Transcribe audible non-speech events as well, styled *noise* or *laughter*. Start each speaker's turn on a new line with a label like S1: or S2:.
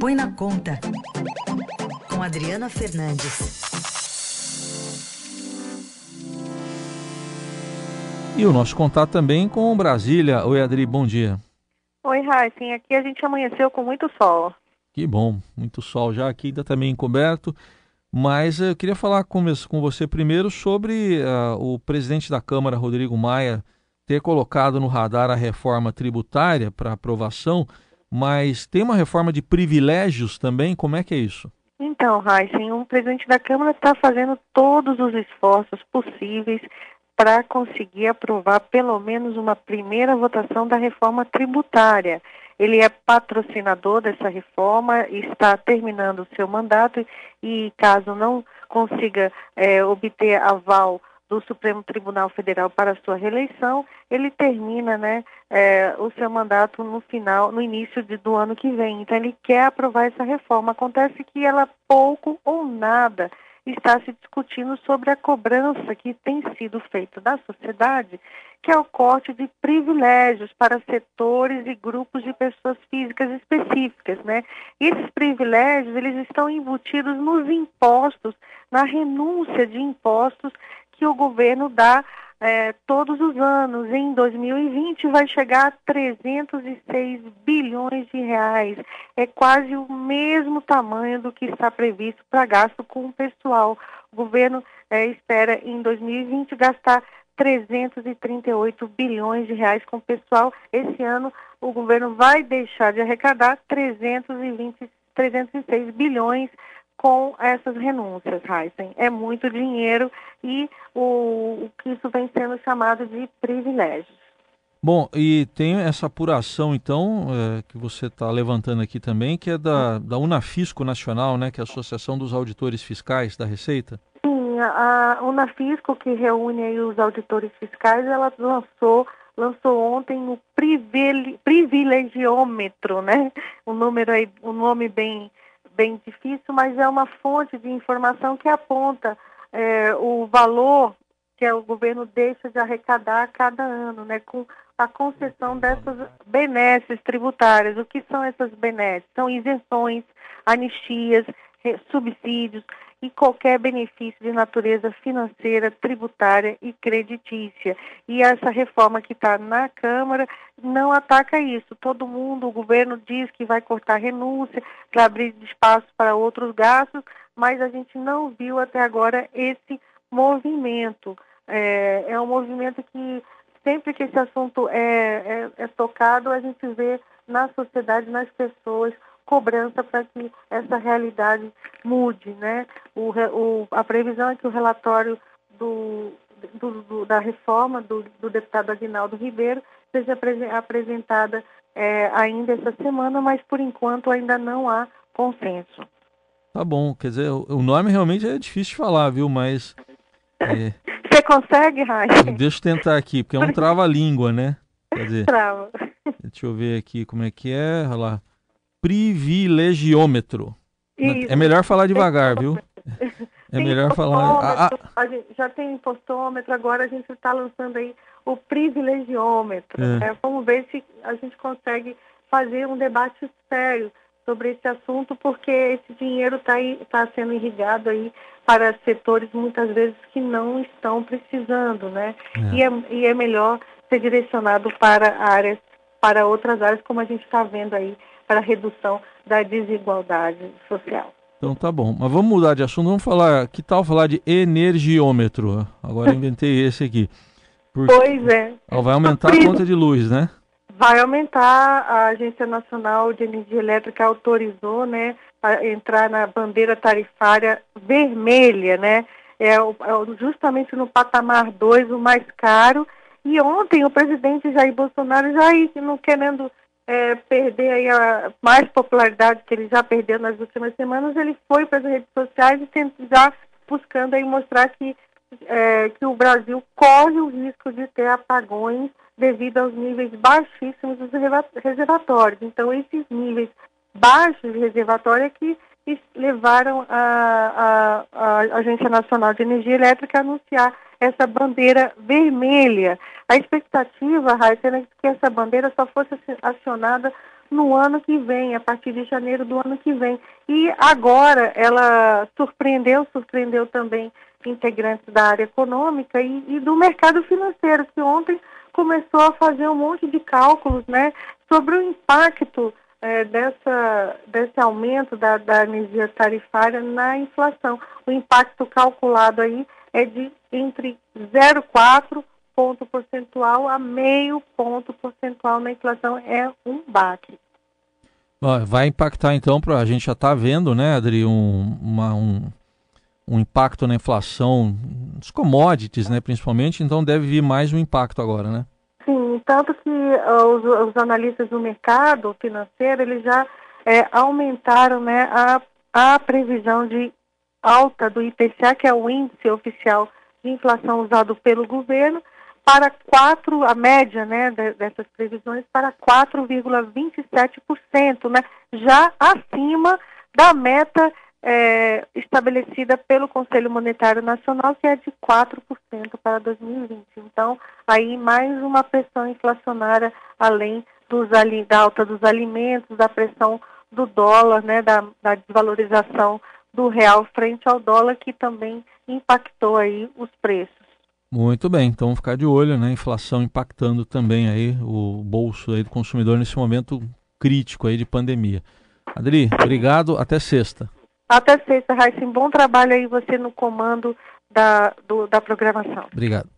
S1: Põe na Conta, com Adriana Fernandes.
S2: E o nosso contato também com Brasília. Oi, Adri, bom dia.
S3: Oi, Raíssen. Aqui a gente amanheceu com muito sol.
S2: Que bom, muito sol já aqui, ainda também encoberto. Mas eu queria falar com, com você primeiro sobre uh, o presidente da Câmara, Rodrigo Maia, ter colocado no radar a reforma tributária para aprovação, mas tem uma reforma de privilégios também? Como é que é isso?
S3: Então, Raíssen, o presidente da Câmara está fazendo todos os esforços possíveis para conseguir aprovar pelo menos uma primeira votação da reforma tributária. Ele é patrocinador dessa reforma, está terminando o seu mandato e, caso não consiga é, obter aval do Supremo Tribunal Federal para sua reeleição, ele termina né, é, o seu mandato no final, no início de, do ano que vem. Então ele quer aprovar essa reforma. Acontece que ela pouco ou nada está se discutindo sobre a cobrança que tem sido feita da sociedade, que é o corte de privilégios para setores e grupos de pessoas físicas específicas, né? Esses privilégios, eles estão embutidos nos impostos, na renúncia de impostos que o governo dá é, todos os anos. Em 2020 vai chegar a 306 bilhões de reais. É quase o mesmo tamanho do que está previsto para gasto com o pessoal. O governo é, espera em 2020 gastar 338 bilhões de reais com o pessoal. Esse ano o governo vai deixar de arrecadar 320, 306 bilhões com essas renúncias, Heisen. É muito dinheiro e o, o que isso vem sendo chamado de privilégios.
S2: Bom, e tem essa apuração, então, é, que você está levantando aqui também, que é da, da Unafisco Nacional, né, que é a Associação dos Auditores Fiscais da Receita?
S3: Sim, a, a Unafisco, que reúne os auditores fiscais, ela lançou lançou ontem o privilegiômetro, né? O número aí, o nome bem bem difícil, mas é uma fonte de informação que aponta é, o valor que o governo deixa de arrecadar a cada ano, né, com a concessão dessas benesses tributárias. O que são essas benesses? São isenções, anistias, subsídios e qualquer benefício de natureza financeira, tributária e creditícia. E essa reforma que está na Câmara não ataca isso. Todo mundo, o governo diz que vai cortar renúncia para abrir espaço para outros gastos, mas a gente não viu até agora esse movimento. É, é um movimento que sempre que esse assunto é, é, é tocado, a gente vê na sociedade, nas pessoas, cobrança para que essa realidade mude, né? O, o, a previsão é que o relatório do, do, do, da reforma do, do, deputado Aguinaldo Ribeiro seja apresentada é, ainda essa semana, mas por enquanto ainda não há consenso.
S2: Tá bom, quer dizer, o nome realmente é difícil de falar, viu? Mas. *laughs*
S3: É... Você consegue, Raio?
S2: Deixa eu tentar aqui, porque é um *laughs* trava-língua, né?
S3: Quer dizer, Trava.
S2: Deixa eu ver aqui como é que é. Olha lá privilegiômetro. Isso. É melhor falar devagar, viu? *laughs* É tem melhor falar.
S3: Ah, ah. Já tem impostômetro, agora a gente está lançando aí o privilegiômetro. É. Né? Vamos ver se a gente consegue fazer um debate sério sobre esse assunto, porque esse dinheiro está tá sendo irrigado aí para setores muitas vezes que não estão precisando, né? É. E, é, e é melhor ser direcionado para áreas, para outras áreas, como a gente está vendo aí para a redução da desigualdade social.
S2: Então tá bom, mas vamos mudar de assunto, vamos falar, que tal falar de energiômetro? Agora inventei esse aqui.
S3: Porque, pois é.
S2: vai aumentar a conta de luz, né?
S3: Vai aumentar, a Agência Nacional de Energia Elétrica autorizou, né, a entrar na bandeira tarifária vermelha, né? É, é justamente no patamar 2, o mais caro. E ontem o presidente Jair Bolsonaro já não querendo é, perder aí a mais popularidade que ele já perdeu nas últimas semanas, ele foi para as redes sociais e já buscando aí mostrar que, é, que o Brasil corre o risco de ter apagões devido aos níveis baixíssimos dos reservatórios. Então, esses níveis baixos de reservatório é que levaram a, a, a Agência Nacional de Energia Elétrica a anunciar essa bandeira vermelha. A expectativa, Raíssa, era que essa bandeira só fosse acionada no ano que vem, a partir de janeiro do ano que vem. E agora ela surpreendeu, surpreendeu também integrantes da área econômica e, e do mercado financeiro, que ontem começou a fazer um monte de cálculos né, sobre o impacto é, dessa, desse aumento da, da energia tarifária na inflação. O impacto calculado aí é de entre 0,4 ponto percentual a meio ponto percentual na inflação. É um baque.
S2: Vai impactar então, pra, a gente já está vendo, né, Adri, um, uma, um, um impacto na inflação dos commodities, né, principalmente, então deve vir mais um impacto agora, né?
S3: Sim, tanto que uh, os, os, analistas do mercado financeiro, eles já é, aumentaram né, a, a previsão de alta do IPCA, que é o índice oficial de inflação usado pelo governo, para 4, a média né, dessas previsões, para 4,27%, né, já acima da meta é, estabelecida pelo Conselho Monetário Nacional, que é de 4% para 2020. Então, aí mais uma pressão inflacionária, além dos, da alta dos alimentos, da pressão do dólar, né, da, da desvalorização do real frente ao dólar, que também impactou aí os preços.
S2: Muito bem, então vamos ficar de olho, né? Inflação impactando também aí o bolso aí do consumidor nesse momento crítico aí de pandemia. Adri, obrigado, até sexta.
S3: Até sexta, Raíssa. Bom trabalho aí você no comando da, do, da programação.
S2: Obrigado.